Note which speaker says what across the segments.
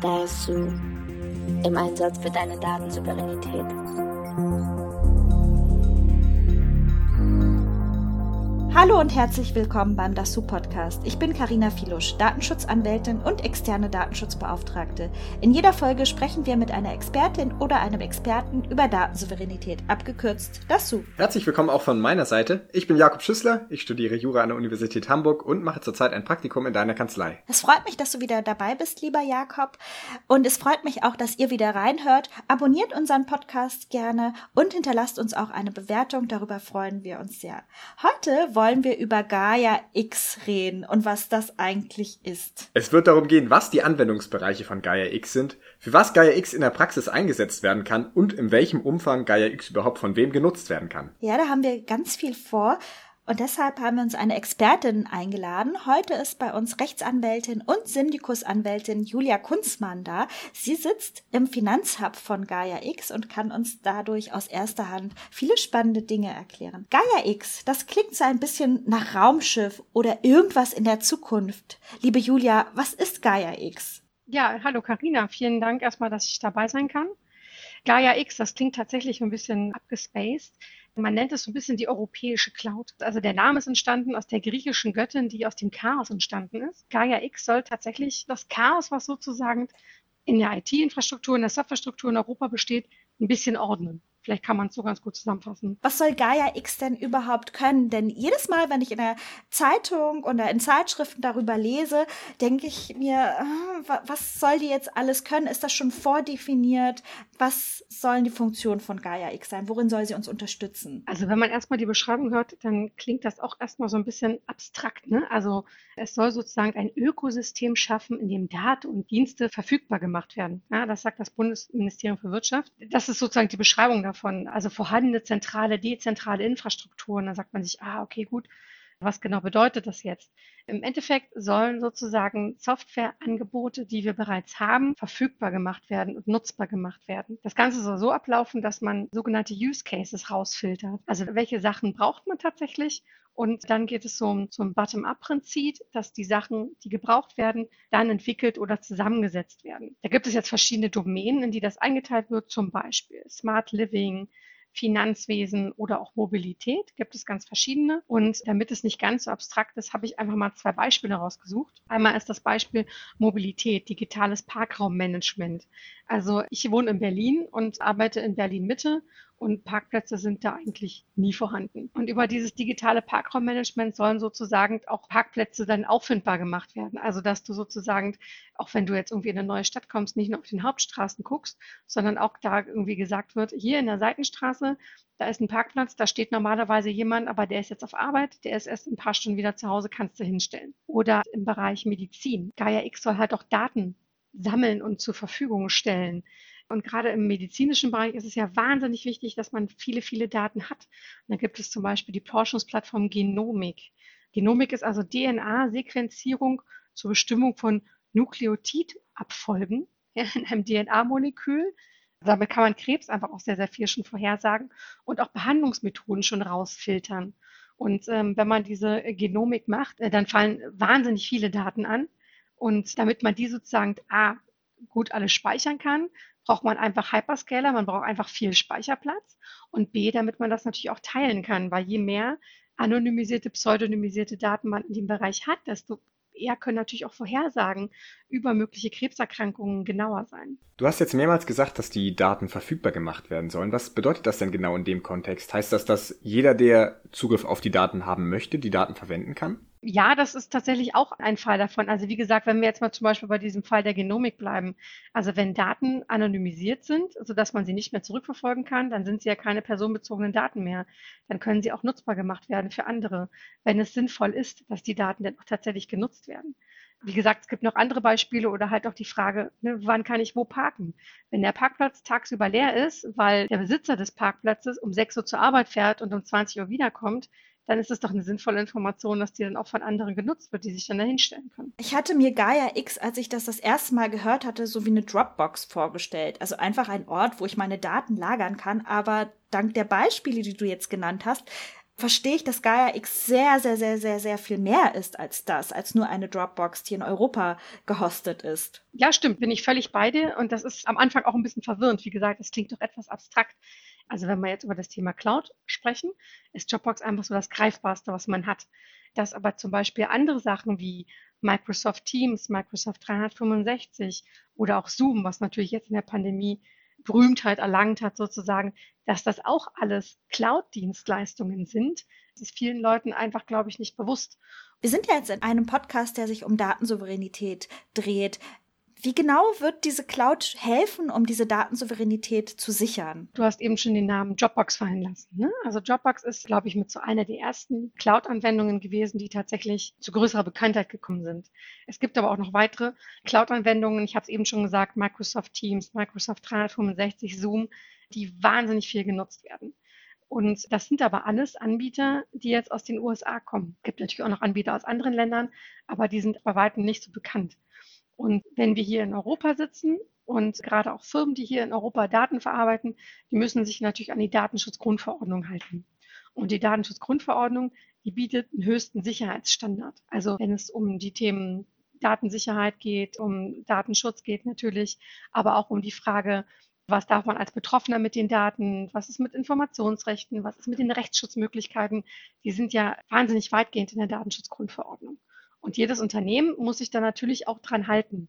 Speaker 1: Gaia Su im Einsatz für deine Datensouveränität.
Speaker 2: Hallo und herzlich willkommen beim Dasu Podcast. Ich bin Karina Filusch, Datenschutzanwältin und externe Datenschutzbeauftragte. In jeder Folge sprechen wir mit einer Expertin oder einem Experten über Datensouveränität, abgekürzt Dasu.
Speaker 3: Herzlich willkommen auch von meiner Seite. Ich bin Jakob Schüssler, ich studiere Jura an der Universität Hamburg und mache zurzeit ein Praktikum in deiner Kanzlei.
Speaker 2: Es freut mich, dass du wieder dabei bist, lieber Jakob. Und es freut mich auch, dass ihr wieder reinhört. Abonniert unseren Podcast gerne und hinterlasst uns auch eine Bewertung. Darüber freuen wir uns sehr. Heute wollen wir über Gaia X reden und was das eigentlich ist.
Speaker 3: Es wird darum gehen, was die Anwendungsbereiche von Gaia X sind, für was Gaia X in der Praxis eingesetzt werden kann und in welchem Umfang Gaia X überhaupt von wem genutzt werden kann.
Speaker 2: Ja, da haben wir ganz viel vor. Und deshalb haben wir uns eine Expertin eingeladen. Heute ist bei uns Rechtsanwältin und Syndikusanwältin Julia Kunzmann da. Sie sitzt im Finanzhub von Gaia X und kann uns dadurch aus erster Hand viele spannende Dinge erklären. Gaia X, das klingt so ein bisschen nach Raumschiff oder irgendwas in der Zukunft. Liebe Julia, was ist Gaia X?
Speaker 4: Ja, hallo Karina, vielen Dank erstmal, dass ich dabei sein kann. Gaia X, das klingt tatsächlich ein bisschen abgespaced. Man nennt es so ein bisschen die europäische Cloud. Also der Name ist entstanden aus der griechischen Göttin, die aus dem Chaos entstanden ist. Gaia X soll tatsächlich das Chaos, was sozusagen in der IT-Infrastruktur, in der Softwarestruktur in Europa besteht, ein bisschen ordnen. Vielleicht kann man es so ganz gut zusammenfassen.
Speaker 2: Was soll Gaia X denn überhaupt können? Denn jedes Mal, wenn ich in der Zeitung oder in Zeitschriften darüber lese, denke ich mir, ah, was soll die jetzt alles können? Ist das schon vordefiniert? Was sollen die Funktionen von Gaia X sein? Worin soll sie uns unterstützen?
Speaker 4: Also wenn man erstmal die Beschreibung hört, dann klingt das auch erstmal so ein bisschen abstrakt. Ne? Also es soll sozusagen ein Ökosystem schaffen, in dem Daten und Dienste verfügbar gemacht werden. Ja, das sagt das Bundesministerium für Wirtschaft. Das ist sozusagen die Beschreibung davon. Also vorhandene zentrale, dezentrale Infrastrukturen. Da sagt man sich, ah, okay, gut. Was genau bedeutet das jetzt? Im Endeffekt sollen sozusagen Softwareangebote, die wir bereits haben, verfügbar gemacht werden und nutzbar gemacht werden. Das Ganze soll so ablaufen, dass man sogenannte Use Cases rausfiltert. Also welche Sachen braucht man tatsächlich und dann geht es zum, zum Bottom-up-Prinzip, dass die Sachen, die gebraucht werden, dann entwickelt oder zusammengesetzt werden. Da gibt es jetzt verschiedene Domänen, in die das eingeteilt wird, zum Beispiel Smart Living, Finanzwesen oder auch Mobilität. Gibt es ganz verschiedene. Und damit es nicht ganz so abstrakt ist, habe ich einfach mal zwei Beispiele rausgesucht. Einmal ist das Beispiel Mobilität, digitales Parkraummanagement. Also ich wohne in Berlin und arbeite in Berlin Mitte und Parkplätze sind da eigentlich nie vorhanden. Und über dieses digitale Parkraummanagement sollen sozusagen auch Parkplätze dann auffindbar gemacht werden. Also dass du sozusagen, auch wenn du jetzt irgendwie in eine neue Stadt kommst, nicht nur auf den Hauptstraßen guckst, sondern auch da irgendwie gesagt wird, hier in der Seitenstraße, da ist ein Parkplatz, da steht normalerweise jemand, aber der ist jetzt auf Arbeit, der ist erst ein paar Stunden wieder zu Hause, kannst du hinstellen. Oder im Bereich Medizin. Gaia X soll halt auch Daten sammeln und zur Verfügung stellen. Und gerade im medizinischen Bereich ist es ja wahnsinnig wichtig, dass man viele, viele Daten hat. Und da gibt es zum Beispiel die Forschungsplattform Genomik. Genomik ist also DNA-Sequenzierung zur Bestimmung von Nukleotidabfolgen ja, in einem DNA-Molekül. Damit kann man Krebs einfach auch sehr, sehr viel schon vorhersagen und auch Behandlungsmethoden schon rausfiltern. Und ähm, wenn man diese Genomik macht, äh, dann fallen wahnsinnig viele Daten an. Und damit man die sozusagen A, gut alles speichern kann, braucht man einfach Hyperscaler, man braucht einfach viel Speicherplatz und B, damit man das natürlich auch teilen kann, weil je mehr anonymisierte, pseudonymisierte Daten man in dem Bereich hat, desto eher können natürlich auch Vorhersagen über mögliche Krebserkrankungen genauer sein.
Speaker 3: Du hast jetzt mehrmals gesagt, dass die Daten verfügbar gemacht werden sollen. Was bedeutet das denn genau in dem Kontext? Heißt das, dass jeder, der Zugriff auf die Daten haben möchte, die Daten verwenden kann?
Speaker 4: Ja, das ist tatsächlich auch ein Fall davon. Also wie gesagt, wenn wir jetzt mal zum Beispiel bei diesem Fall der Genomik bleiben, also wenn Daten anonymisiert sind, sodass man sie nicht mehr zurückverfolgen kann, dann sind sie ja keine personenbezogenen Daten mehr. Dann können sie auch nutzbar gemacht werden für andere, wenn es sinnvoll ist, dass die Daten dann auch tatsächlich genutzt werden. Wie gesagt, es gibt noch andere Beispiele oder halt auch die Frage, ne, wann kann ich wo parken? Wenn der Parkplatz tagsüber leer ist, weil der Besitzer des Parkplatzes um 6 Uhr zur Arbeit fährt und um 20 Uhr wiederkommt, dann ist es doch eine sinnvolle Information, dass die dann auch von anderen genutzt wird, die sich dann da hinstellen können.
Speaker 2: Ich hatte mir Gaia X, als ich das das erste Mal gehört hatte, so wie eine Dropbox vorgestellt. Also einfach ein Ort, wo ich meine Daten lagern kann. Aber dank der Beispiele, die du jetzt genannt hast, verstehe ich, dass Gaia X sehr, sehr, sehr, sehr, sehr viel mehr ist als das, als nur eine Dropbox, die in Europa gehostet ist.
Speaker 4: Ja, stimmt, bin ich völlig bei dir. Und das ist am Anfang auch ein bisschen verwirrend. Wie gesagt, es klingt doch etwas abstrakt. Also wenn wir jetzt über das Thema Cloud sprechen, ist Dropbox einfach so das Greifbarste, was man hat. Dass aber zum Beispiel andere Sachen wie Microsoft Teams, Microsoft 365 oder auch Zoom, was natürlich jetzt in der Pandemie Berühmtheit erlangt hat, sozusagen, dass das auch alles Cloud-Dienstleistungen sind. Das ist vielen Leuten einfach, glaube ich, nicht bewusst.
Speaker 2: Wir sind ja jetzt in einem Podcast, der sich um Datensouveränität dreht. Wie genau wird diese Cloud helfen, um diese Datensouveränität zu sichern?
Speaker 4: Du hast eben schon den Namen Dropbox fallen lassen. Ne? Also Dropbox ist, glaube ich, mit so einer der ersten Cloud-Anwendungen gewesen, die tatsächlich zu größerer Bekanntheit gekommen sind. Es gibt aber auch noch weitere Cloud-Anwendungen. Ich habe es eben schon gesagt, Microsoft Teams, Microsoft 365, Zoom, die wahnsinnig viel genutzt werden. Und das sind aber alles Anbieter, die jetzt aus den USA kommen. Es gibt natürlich auch noch Anbieter aus anderen Ländern, aber die sind bei weitem nicht so bekannt. Und wenn wir hier in Europa sitzen und gerade auch Firmen, die hier in Europa Daten verarbeiten, die müssen sich natürlich an die Datenschutzgrundverordnung halten. Und die Datenschutzgrundverordnung, die bietet einen höchsten Sicherheitsstandard. Also wenn es um die Themen Datensicherheit geht, um Datenschutz geht natürlich, aber auch um die Frage, was darf man als Betroffener mit den Daten, was ist mit Informationsrechten, was ist mit den Rechtsschutzmöglichkeiten, die sind ja wahnsinnig weitgehend in der Datenschutzgrundverordnung. Und jedes Unternehmen muss sich da natürlich auch dran halten.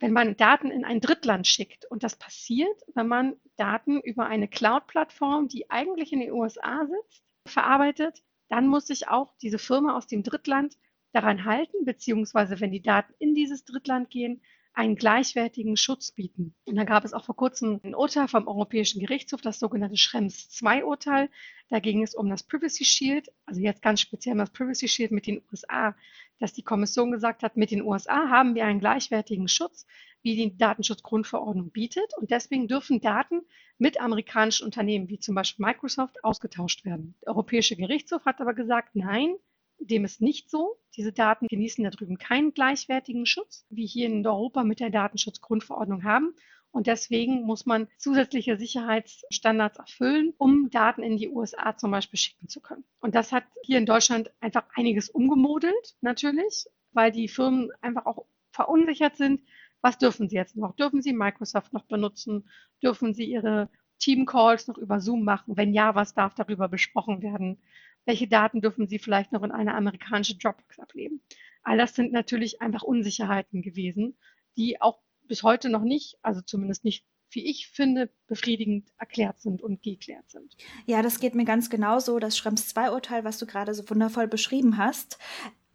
Speaker 4: Wenn man Daten in ein Drittland schickt, und das passiert, wenn man Daten über eine Cloud-Plattform, die eigentlich in den USA sitzt, verarbeitet, dann muss sich auch diese Firma aus dem Drittland daran halten, beziehungsweise wenn die Daten in dieses Drittland gehen, einen gleichwertigen Schutz bieten. Und da gab es auch vor kurzem ein Urteil vom Europäischen Gerichtshof, das sogenannte Schrems II-Urteil. Da ging es um das Privacy Shield, also jetzt ganz speziell um das Privacy Shield mit den USA, dass die Kommission gesagt hat, mit den USA haben wir einen gleichwertigen Schutz, wie die Datenschutzgrundverordnung bietet. Und deswegen dürfen Daten mit amerikanischen Unternehmen, wie zum Beispiel Microsoft, ausgetauscht werden. Der Europäische Gerichtshof hat aber gesagt, nein, dem ist nicht so. Diese Daten genießen da drüben keinen gleichwertigen Schutz, wie hier in Europa mit der Datenschutzgrundverordnung haben. Und deswegen muss man zusätzliche Sicherheitsstandards erfüllen, um Daten in die USA zum Beispiel schicken zu können. Und das hat hier in Deutschland einfach einiges umgemodelt, natürlich, weil die Firmen einfach auch verunsichert sind. Was dürfen sie jetzt noch? Dürfen sie Microsoft noch benutzen? Dürfen sie ihre Team-Calls noch über Zoom machen? Wenn ja, was darf darüber besprochen werden? Welche Daten dürfen Sie vielleicht noch in eine amerikanische Dropbox ablegen. All das sind natürlich einfach Unsicherheiten gewesen, die auch bis heute noch nicht, also zumindest nicht wie ich finde, befriedigend erklärt sind und geklärt sind.
Speaker 2: Ja, das geht mir ganz genauso. Das Schrems 2 Urteil, was du gerade so wundervoll beschrieben hast,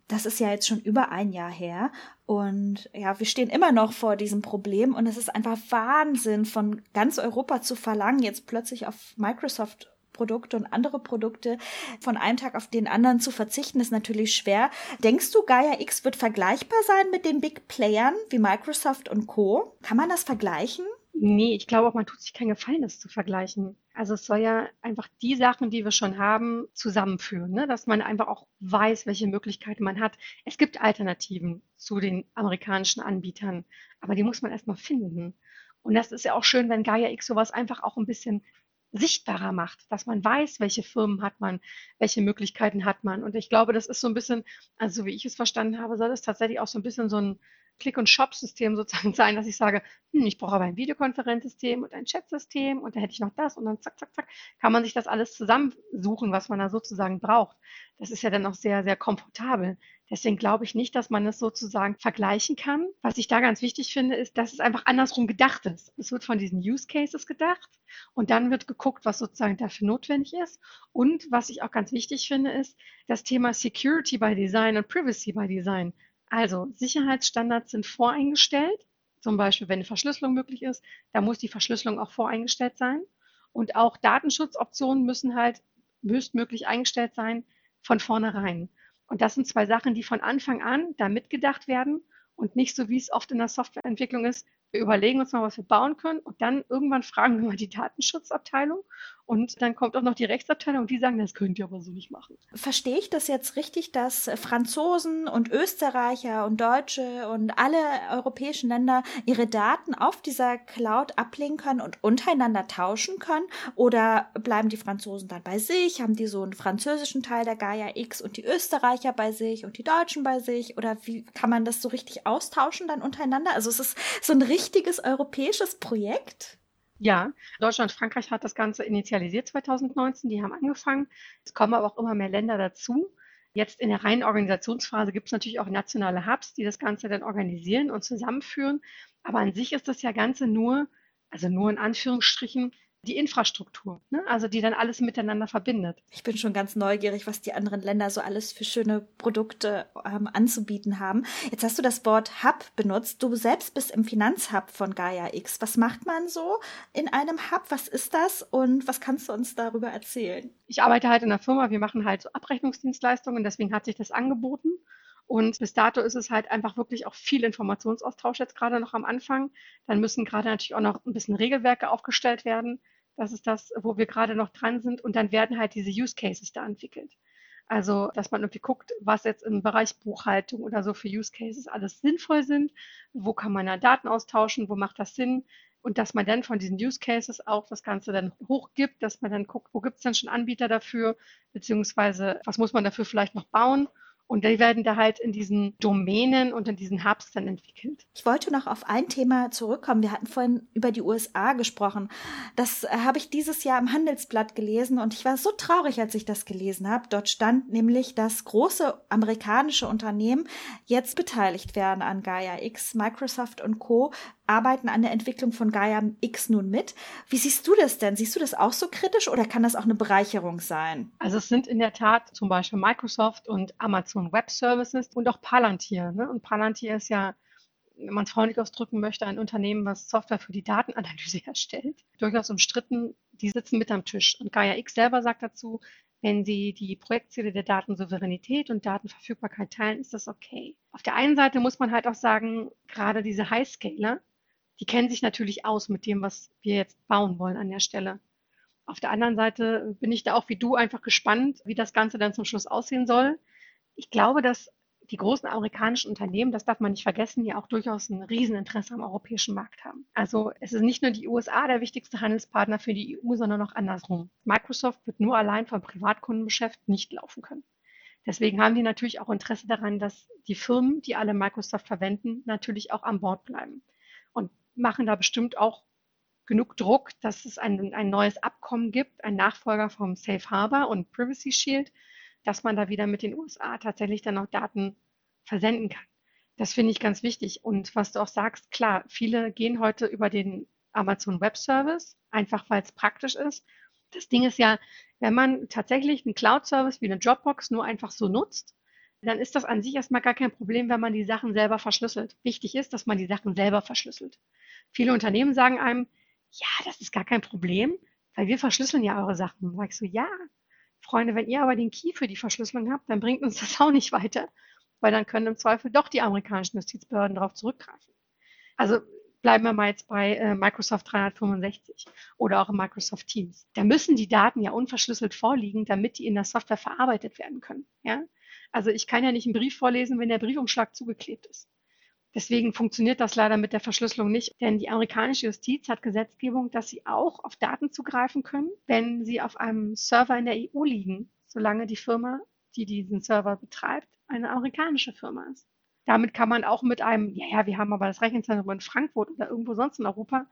Speaker 2: das ist ja jetzt schon über ein Jahr her. Und ja, wir stehen immer noch vor diesem Problem. Und es ist einfach Wahnsinn, von ganz Europa zu verlangen, jetzt plötzlich auf Microsoft Produkte und andere Produkte von einem Tag auf den anderen zu verzichten, ist natürlich schwer. Denkst du, Gaia X wird vergleichbar sein mit den Big Playern wie Microsoft und Co? Kann man das vergleichen?
Speaker 4: Nee, ich glaube auch, man tut sich keinen Gefallen, das zu vergleichen. Also es soll ja einfach die Sachen, die wir schon haben, zusammenführen, ne? dass man einfach auch weiß, welche Möglichkeiten man hat. Es gibt Alternativen zu den amerikanischen Anbietern, aber die muss man erstmal finden. Und das ist ja auch schön, wenn Gaia X sowas einfach auch ein bisschen sichtbarer macht, dass man weiß, welche Firmen hat man, welche Möglichkeiten hat man. Und ich glaube, das ist so ein bisschen, also wie ich es verstanden habe, soll es tatsächlich auch so ein bisschen so ein Click- und Shop-System sozusagen sein, dass ich sage, hm, ich brauche aber ein Videokonferenzsystem und ein Chatsystem und da hätte ich noch das und dann zack, zack, zack, kann man sich das alles zusammensuchen, was man da sozusagen braucht. Das ist ja dann auch sehr, sehr komfortabel. Deswegen glaube ich nicht, dass man es sozusagen vergleichen kann. Was ich da ganz wichtig finde, ist, dass es einfach andersrum gedacht ist. Es wird von diesen Use Cases gedacht und dann wird geguckt, was sozusagen dafür notwendig ist. Und was ich auch ganz wichtig finde, ist das Thema Security by Design und Privacy by Design. Also Sicherheitsstandards sind voreingestellt. Zum Beispiel, wenn eine Verschlüsselung möglich ist, da muss die Verschlüsselung auch voreingestellt sein. Und auch Datenschutzoptionen müssen halt höchstmöglich eingestellt sein von vornherein. Und das sind zwei Sachen, die von Anfang an da mitgedacht werden und nicht so, wie es oft in der Softwareentwicklung ist. Wir überlegen uns mal, was wir bauen können und dann irgendwann fragen wir mal die Datenschutzabteilung Und dann kommt auch noch die Rechtsabteilung und die sagen, das könnt ihr aber so nicht machen.
Speaker 2: Verstehe ich das jetzt richtig, dass Franzosen und Österreicher und Deutsche und alle europäischen Länder ihre Daten auf dieser Cloud ablegen können und untereinander tauschen können? Oder bleiben die Franzosen dann bei sich? Haben die so einen französischen Teil der Gaia X und die Österreicher bei sich und die Deutschen bei sich? Oder wie kann man das so richtig austauschen dann untereinander? Also es ist so ein richtiges europäisches Projekt?
Speaker 4: Ja, Deutschland und Frankreich hat das Ganze initialisiert 2019. Die haben angefangen. Es kommen aber auch immer mehr Länder dazu. Jetzt in der reinen Organisationsphase gibt es natürlich auch nationale Hubs, die das Ganze dann organisieren und zusammenführen. Aber an sich ist das ja Ganze nur, also nur in Anführungsstrichen, die Infrastruktur, ne? also die dann alles miteinander verbindet.
Speaker 2: Ich bin schon ganz neugierig, was die anderen Länder so alles für schöne Produkte ähm, anzubieten haben. Jetzt hast du das Wort Hub benutzt. Du selbst bist im Finanzhub von Gaia X. Was macht man so in einem Hub? Was ist das und was kannst du uns darüber erzählen?
Speaker 4: Ich arbeite halt in einer Firma, wir machen halt so Abrechnungsdienstleistungen, deswegen hat sich das angeboten. Und bis dato ist es halt einfach wirklich auch viel Informationsaustausch jetzt gerade noch am Anfang. Dann müssen gerade natürlich auch noch ein bisschen Regelwerke aufgestellt werden. Das ist das, wo wir gerade noch dran sind. Und dann werden halt diese Use Cases da entwickelt. Also, dass man irgendwie guckt, was jetzt im Bereich Buchhaltung oder so für Use Cases alles sinnvoll sind. Wo kann man da Daten austauschen? Wo macht das Sinn? Und dass man dann von diesen Use Cases auch das Ganze dann hochgibt, dass man dann guckt, wo gibt es denn schon Anbieter dafür? Beziehungsweise, was muss man dafür vielleicht noch bauen? Und die werden da halt in diesen Domänen und in diesen Hubs dann entwickelt.
Speaker 2: Ich wollte noch auf ein Thema zurückkommen. Wir hatten vorhin über die USA gesprochen. Das äh, habe ich dieses Jahr im Handelsblatt gelesen und ich war so traurig, als ich das gelesen habe. Dort stand nämlich, dass große amerikanische Unternehmen jetzt beteiligt werden an Gaia X, Microsoft und Co arbeiten an der Entwicklung von Gaia X nun mit. Wie siehst du das denn? Siehst du das auch so kritisch oder kann das auch eine Bereicherung sein?
Speaker 4: Also es sind in der Tat zum Beispiel Microsoft und Amazon Web Services und auch Palantir. Ne? Und Palantir ist ja wenn man es freundlich ausdrücken möchte, ein Unternehmen, was Software für die Datenanalyse herstellt. Durchaus umstritten, die sitzen mit am Tisch. Und Gaia X selber sagt dazu, wenn Sie die Projektziele der Datensouveränität und Datenverfügbarkeit teilen, ist das okay. Auf der einen Seite muss man halt auch sagen, gerade diese Highscaler, die kennen sich natürlich aus mit dem, was wir jetzt bauen wollen an der Stelle. Auf der anderen Seite bin ich da auch wie du einfach gespannt, wie das Ganze dann zum Schluss aussehen soll. Ich glaube, dass die großen amerikanischen Unternehmen, das darf man nicht vergessen, ja auch durchaus ein Rieseninteresse am europäischen Markt haben. Also es ist nicht nur die USA der wichtigste Handelspartner für die EU, sondern auch andersrum. Microsoft wird nur allein vom Privatkundengeschäft nicht laufen können. Deswegen haben die natürlich auch Interesse daran, dass die Firmen, die alle Microsoft verwenden, natürlich auch an Bord bleiben. Machen da bestimmt auch genug Druck, dass es ein, ein neues Abkommen gibt, ein Nachfolger vom Safe Harbor und Privacy Shield, dass man da wieder mit den USA tatsächlich dann auch Daten versenden kann. Das finde ich ganz wichtig. Und was du auch sagst, klar, viele gehen heute über den Amazon Web Service, einfach weil es praktisch ist. Das Ding ist ja, wenn man tatsächlich einen Cloud-Service wie eine Dropbox nur einfach so nutzt, dann ist das an sich erstmal gar kein Problem, wenn man die Sachen selber verschlüsselt. Wichtig ist, dass man die Sachen selber verschlüsselt. Viele Unternehmen sagen einem, ja, das ist gar kein Problem, weil wir verschlüsseln ja eure Sachen. Da sag ich so, ja, Freunde, wenn ihr aber den Key für die Verschlüsselung habt, dann bringt uns das auch nicht weiter, weil dann können im Zweifel doch die amerikanischen Justizbehörden darauf zurückgreifen. Also bleiben wir mal jetzt bei äh, Microsoft 365 oder auch in Microsoft Teams. Da müssen die Daten ja unverschlüsselt vorliegen, damit die in der Software verarbeitet werden können. Ja? Also ich kann ja nicht einen Brief vorlesen, wenn der Briefumschlag zugeklebt ist. Deswegen funktioniert das leider mit der Verschlüsselung nicht, denn die amerikanische Justiz hat Gesetzgebung, dass sie auch auf Daten zugreifen können, wenn sie auf einem Server in der EU liegen, solange die Firma, die diesen Server betreibt, eine amerikanische Firma ist. Damit kann man auch mit einem, ja, ja, wir haben aber das Rechenzentrum in Frankfurt oder irgendwo sonst in Europa,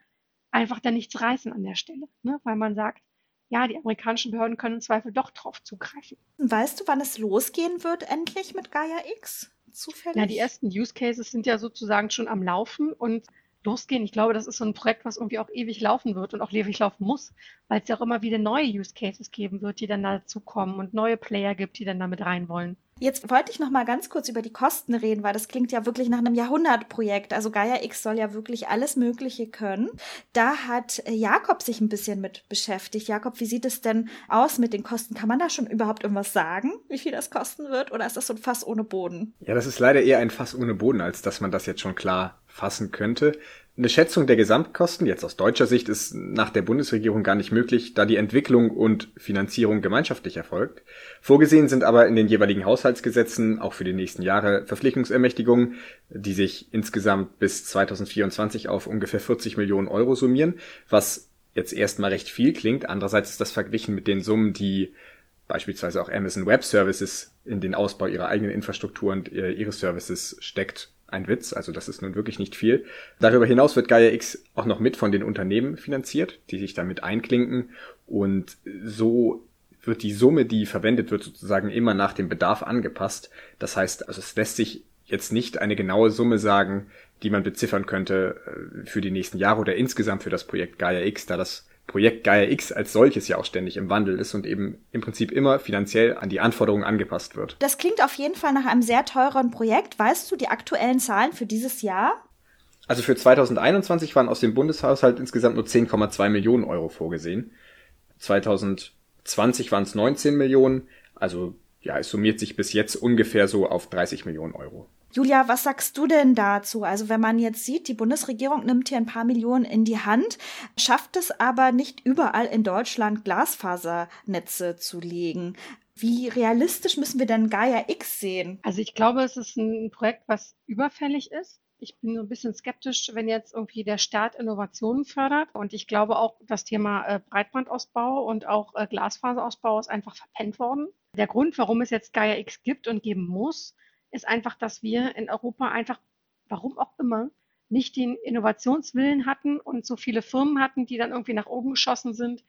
Speaker 4: einfach da nichts reißen an der Stelle, ne? weil man sagt, ja, die amerikanischen Behörden können im Zweifel doch drauf zugreifen.
Speaker 2: Weißt du, wann es losgehen wird endlich mit Gaia X?
Speaker 4: Zufällig? Ja, die ersten Use Cases sind ja sozusagen schon am Laufen und losgehen. Ich glaube, das ist so ein Projekt, was irgendwie auch ewig laufen wird und auch ewig laufen muss, weil es ja auch immer wieder neue Use Cases geben wird, die dann dazukommen und neue Player gibt, die dann damit rein wollen.
Speaker 2: Jetzt wollte ich noch mal ganz kurz über die Kosten reden, weil das klingt ja wirklich nach einem Jahrhundertprojekt. Also Gaia X soll ja wirklich alles Mögliche können. Da hat Jakob sich ein bisschen mit beschäftigt. Jakob, wie sieht es denn aus mit den Kosten? Kann man da schon überhaupt irgendwas sagen, wie viel das kosten wird? Oder ist das so ein Fass ohne Boden?
Speaker 3: Ja, das ist leider eher ein Fass ohne Boden, als dass man das jetzt schon klar fassen könnte. Eine Schätzung der Gesamtkosten, jetzt aus deutscher Sicht, ist nach der Bundesregierung gar nicht möglich, da die Entwicklung und Finanzierung gemeinschaftlich erfolgt. Vorgesehen sind aber in den jeweiligen Haushaltsgesetzen auch für die nächsten Jahre Verpflichtungsermächtigungen, die sich insgesamt bis 2024 auf ungefähr 40 Millionen Euro summieren, was jetzt erstmal recht viel klingt. Andererseits ist das verglichen mit den Summen, die beispielsweise auch Amazon Web Services in den Ausbau ihrer eigenen Infrastruktur und äh, ihres Services steckt, ein Witz, also das ist nun wirklich nicht viel. Darüber hinaus wird Gaia X auch noch mit von den Unternehmen finanziert, die sich damit einklinken und so wird die Summe, die verwendet wird, sozusagen immer nach dem Bedarf angepasst. Das heißt, also es lässt sich jetzt nicht eine genaue Summe sagen, die man beziffern könnte äh, für die nächsten Jahre oder insgesamt für das Projekt Gaia X, da das Projekt Gaia X als solches ja auch ständig im Wandel ist und eben im Prinzip immer finanziell an die Anforderungen angepasst wird.
Speaker 2: Das klingt auf jeden Fall nach einem sehr teuren Projekt. Weißt du die aktuellen Zahlen für dieses Jahr?
Speaker 3: Also für 2021 waren aus dem Bundeshaushalt insgesamt nur 10,2 Millionen Euro vorgesehen. 2020 waren es 19 Millionen. Also ja, es summiert sich bis jetzt ungefähr so auf 30 Millionen Euro.
Speaker 2: Julia, was sagst du denn dazu? Also wenn man jetzt sieht, die Bundesregierung nimmt hier ein paar Millionen in die Hand, schafft es aber nicht überall in Deutschland Glasfasernetze zu legen. Wie realistisch müssen wir denn Gaia X sehen?
Speaker 4: Also ich glaube, es ist ein Projekt, was überfällig ist. Ich bin so ein bisschen skeptisch, wenn jetzt irgendwie der Staat Innovationen fördert. Und ich glaube auch, das Thema äh, Breitbandausbau und auch äh, Glasfaserausbau ist einfach verpennt worden. Der Grund, warum es jetzt Gaia X gibt und geben muss, ist einfach, dass wir in Europa einfach, warum auch immer, nicht den Innovationswillen hatten und so viele Firmen hatten, die dann irgendwie nach oben geschossen sind,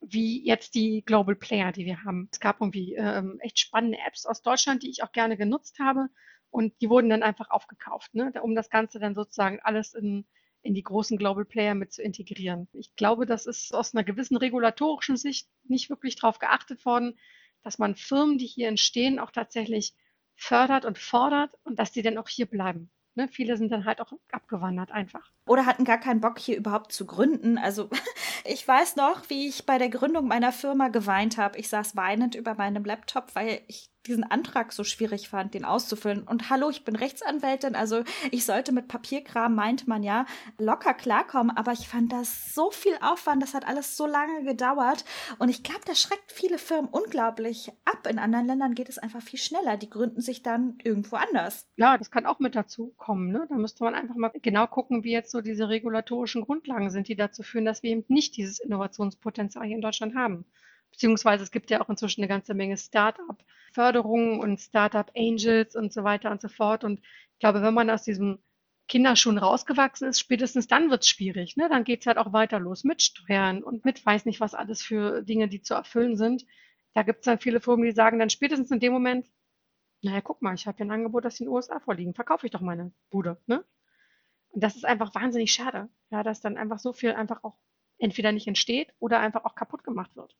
Speaker 4: wie jetzt die Global Player, die wir haben. Es gab irgendwie ähm, echt spannende Apps aus Deutschland, die ich auch gerne genutzt habe und die wurden dann einfach aufgekauft, ne, um das Ganze dann sozusagen alles in, in die großen Global Player mit zu integrieren. Ich glaube, das ist aus einer gewissen regulatorischen Sicht nicht wirklich darauf geachtet worden, dass man Firmen, die hier entstehen, auch tatsächlich fördert und fordert und dass die dann auch hier bleiben. Ne? Viele sind dann halt auch abgewandert einfach.
Speaker 2: Oder hatten gar keinen Bock, hier überhaupt zu gründen. Also ich weiß noch, wie ich bei der Gründung meiner Firma geweint habe. Ich saß weinend über meinem Laptop, weil ich diesen Antrag so schwierig fand, den auszufüllen. Und hallo, ich bin Rechtsanwältin, also ich sollte mit Papierkram, meint man ja, locker klarkommen. Aber ich fand das so viel Aufwand, das hat alles so lange gedauert. Und ich glaube, das schreckt viele Firmen unglaublich ab. In anderen Ländern geht es einfach viel schneller. Die gründen sich dann irgendwo anders.
Speaker 4: Ja, das kann auch mit dazu kommen. Ne? Da müsste man einfach mal genau gucken, wie jetzt so diese regulatorischen Grundlagen sind, die dazu führen, dass wir eben nicht dieses Innovationspotenzial hier in Deutschland haben. Beziehungsweise es gibt ja auch inzwischen eine ganze Menge Start-up-Förderungen und Start-up-Angels und so weiter und so fort. Und ich glaube, wenn man aus diesem Kinderschuhen rausgewachsen ist, spätestens dann wird es schwierig. Ne? Dann geht es halt auch weiter los mit Steuern und mit weiß nicht was alles für Dinge, die zu erfüllen sind. Da gibt es dann viele Firmen, die sagen dann spätestens in dem Moment, naja, guck mal, ich habe ja ein Angebot, das in den USA vorliegen. Verkaufe ich doch meine Bude. Ne? Und das ist einfach wahnsinnig schade, ja, dass dann einfach so viel einfach auch entweder nicht entsteht oder einfach auch kaputt gemacht wird.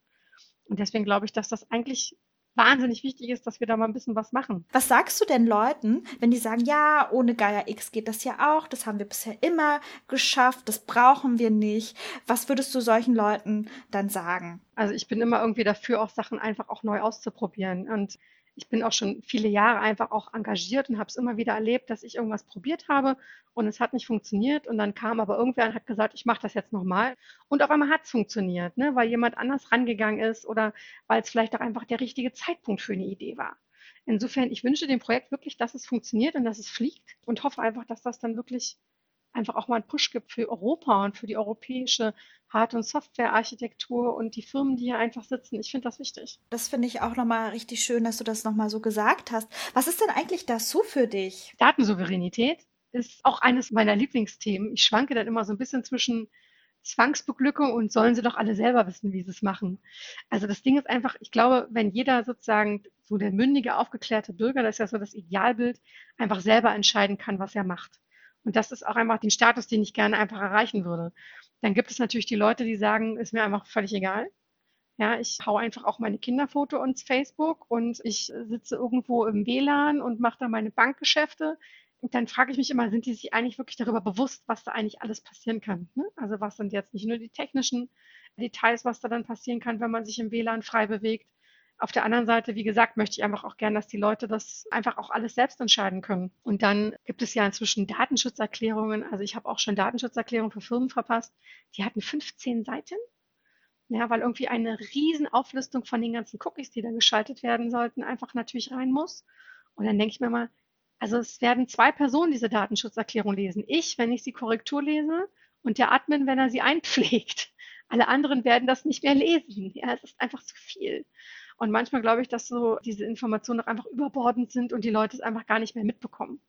Speaker 4: Und deswegen glaube ich, dass das eigentlich wahnsinnig wichtig ist, dass wir da mal ein bisschen was machen.
Speaker 2: Was sagst du denn Leuten, wenn die sagen, ja, ohne Gaia X geht das ja auch, das haben wir bisher immer geschafft, das brauchen wir nicht. Was würdest du solchen Leuten dann sagen?
Speaker 4: Also ich bin immer irgendwie dafür, auch Sachen einfach auch neu auszuprobieren. Und ich bin auch schon viele Jahre einfach auch engagiert und habe es immer wieder erlebt, dass ich irgendwas probiert habe und es hat nicht funktioniert und dann kam aber irgendwer und hat gesagt, ich mache das jetzt nochmal und auf einmal hat es funktioniert, ne? weil jemand anders rangegangen ist oder weil es vielleicht auch einfach der richtige Zeitpunkt für eine Idee war. Insofern, ich wünsche dem Projekt wirklich, dass es funktioniert und dass es fliegt und hoffe einfach, dass das dann wirklich einfach auch mal einen Push gibt für Europa und für die europäische Hard- und Softwarearchitektur und die Firmen, die hier einfach sitzen. Ich finde das wichtig.
Speaker 2: Das finde ich auch nochmal richtig schön, dass du das nochmal so gesagt hast. Was ist denn eigentlich dazu für dich?
Speaker 4: Datensouveränität ist auch eines meiner Lieblingsthemen. Ich schwanke dann immer so ein bisschen zwischen Zwangsbeglückung und sollen sie doch alle selber wissen, wie sie es machen. Also das Ding ist einfach, ich glaube, wenn jeder sozusagen so der mündige, aufgeklärte Bürger, das ist ja so das Idealbild, einfach selber entscheiden kann, was er macht. Und das ist auch einfach den Status, den ich gerne einfach erreichen würde. Dann gibt es natürlich die Leute, die sagen, ist mir einfach völlig egal. Ja, ich hau einfach auch meine Kinderfoto ins Facebook und ich sitze irgendwo im WLAN und mache da meine Bankgeschäfte. Und dann frage ich mich immer, sind die sich eigentlich wirklich darüber bewusst, was da eigentlich alles passieren kann? Ne? Also was sind jetzt nicht nur die technischen Details, was da dann passieren kann, wenn man sich im WLAN frei bewegt, Auf der anderen Seite, wie gesagt, möchte ich einfach auch gern, dass die Leute das einfach auch alles selbst entscheiden können. Und dann gibt es ja inzwischen Datenschutzerklärungen. Also ich habe auch schon Datenschutzerklärungen für Firmen verpasst. Die hatten 15 Seiten. Ja, weil irgendwie eine riesen Auflistung von den ganzen Cookies, die da geschaltet werden sollten, einfach natürlich rein muss. Und dann denke ich mir mal, also es werden zwei Personen diese Datenschutzerklärung lesen. Ich, wenn ich sie Korrektur lese und der Admin, wenn er sie einpflegt. Alle anderen werden das nicht mehr lesen. Ja, es ist einfach zu viel. Und manchmal glaube ich, dass so diese Informationen auch einfach überbordend sind und die Leute es einfach gar nicht mehr mitbekommen.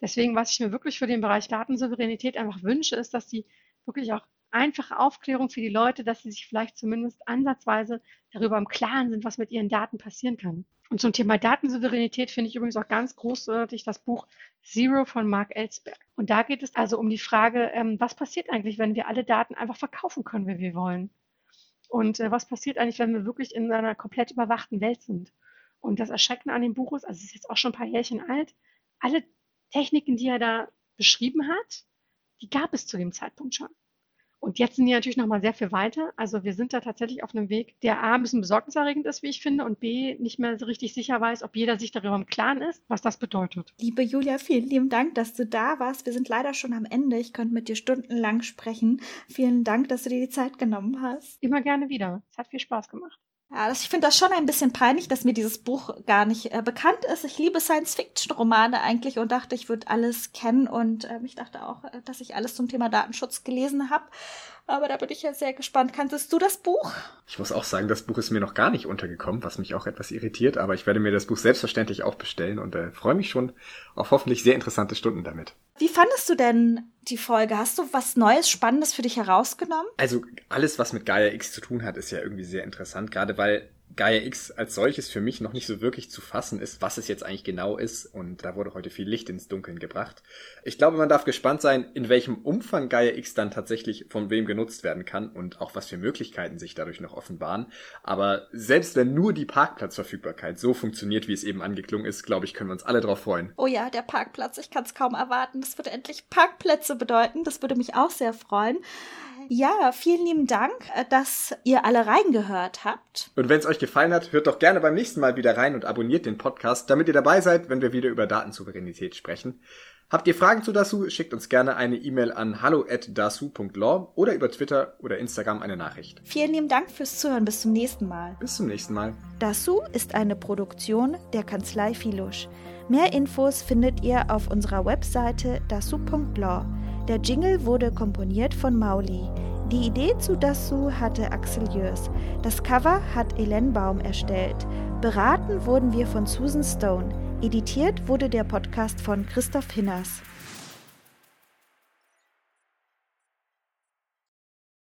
Speaker 4: Deswegen, was ich mir wirklich für den Bereich Datensouveränität einfach wünsche, ist, dass sie wirklich auch einfache Aufklärung für die Leute, dass sie sich vielleicht zumindest ansatzweise darüber im Klaren sind, was mit ihren Daten passieren kann. Und zum Thema Datensouveränität finde ich übrigens auch ganz großartig das Buch Zero von Mark Ellsberg. Und da geht es also um die Frage, ähm, was passiert eigentlich, wenn wir alle Daten einfach verkaufen können, wie wir wollen? Und äh, was passiert eigentlich, wenn wir wirklich in einer komplett überwachten Welt sind? Und das Erschreckende an dem Buch ist, also es ist jetzt auch schon ein paar Jährchen alt, alle Techniken, die er da beschrieben hat, die gab es zu dem Zeitpunkt schon. Und jetzt sind die natürlich noch mal sehr viel weiter. Also wir sind da tatsächlich auf einem Weg, der A, ein bisschen besorgniserregend ist, wie ich finde, und B, nicht mehr so richtig sicher weiß, ob jeder sich darüber im Klaren ist, was das bedeutet.
Speaker 2: Liebe Julia, vielen lieben Dank, dass du da warst. Wir sind leider schon am Ende. Ich könnte mit dir stundenlang sprechen. Vielen Dank, dass du dir die Zeit genommen hast.
Speaker 4: Immer gerne wieder. Es hat viel Spaß gemacht.
Speaker 2: Ja, das, ich finde das schon ein bisschen peinlich, dass mir dieses Buch gar nicht äh, bekannt ist. Ich liebe Science-Fiction-Romane eigentlich und dachte, ich würde alles kennen und äh, ich dachte auch, äh, dass ich alles zum Thema Datenschutz gelesen habe. Aber da bin ich ja sehr gespannt. Kanntest du das Buch?
Speaker 3: Ich muss auch sagen, das Buch ist mir noch gar nicht untergekommen, was mich auch etwas irritiert, aber ich werde mir das Buch selbstverständlich auch bestellen und äh, freue mich schon auf hoffentlich sehr interessante Stunden damit.
Speaker 2: Wie fandest du denn die Folge? Hast du was Neues, Spannendes für dich herausgenommen?
Speaker 3: Also alles, was mit Gaia X zu tun hat, ist ja irgendwie sehr interessant, gerade weil Gaia X als solches für mich noch nicht so wirklich zu fassen ist, was es jetzt eigentlich genau ist. Und da wurde heute viel Licht ins Dunkeln gebracht. Ich glaube, man darf gespannt sein, in welchem Umfang Gaia X dann tatsächlich von wem genutzt werden kann und auch was für Möglichkeiten sich dadurch noch offenbaren. Aber selbst wenn nur die Parkplatzverfügbarkeit so funktioniert, wie es eben angeklungen ist, glaube ich, können wir uns alle darauf freuen.
Speaker 2: Oh ja, der Parkplatz. Ich kann es kaum erwarten. Das würde endlich Parkplätze bedeuten. Das würde mich auch sehr freuen. Ja, vielen lieben Dank, äh, dass ihr alle reingehört habt.
Speaker 3: Und wenn es euch gefallen hat, hört doch gerne beim nächsten Mal wieder rein und abonniert den Podcast, damit ihr dabei seid, wenn wir wieder über Datensouveränität sprechen. Habt ihr Fragen zu Dasu, schickt uns gerne eine E-Mail an hallo@dasu.law oder über Twitter oder Instagram eine Nachricht.
Speaker 2: Vielen lieben Dank fürs Zuhören. Bis zum nächsten Mal.
Speaker 3: Bis zum nächsten Mal.
Speaker 2: Dasu ist eine Produktion der Kanzlei Filusch. Mehr Infos findet ihr auf unserer Webseite dasu.law. Der Jingle wurde komponiert von Mauli. Die Idee zu Dasu hatte Axel Jörs. Das Cover hat Elen Baum erstellt. Beraten wurden wir von Susan Stone. Editiert wurde der Podcast von Christoph Hinners.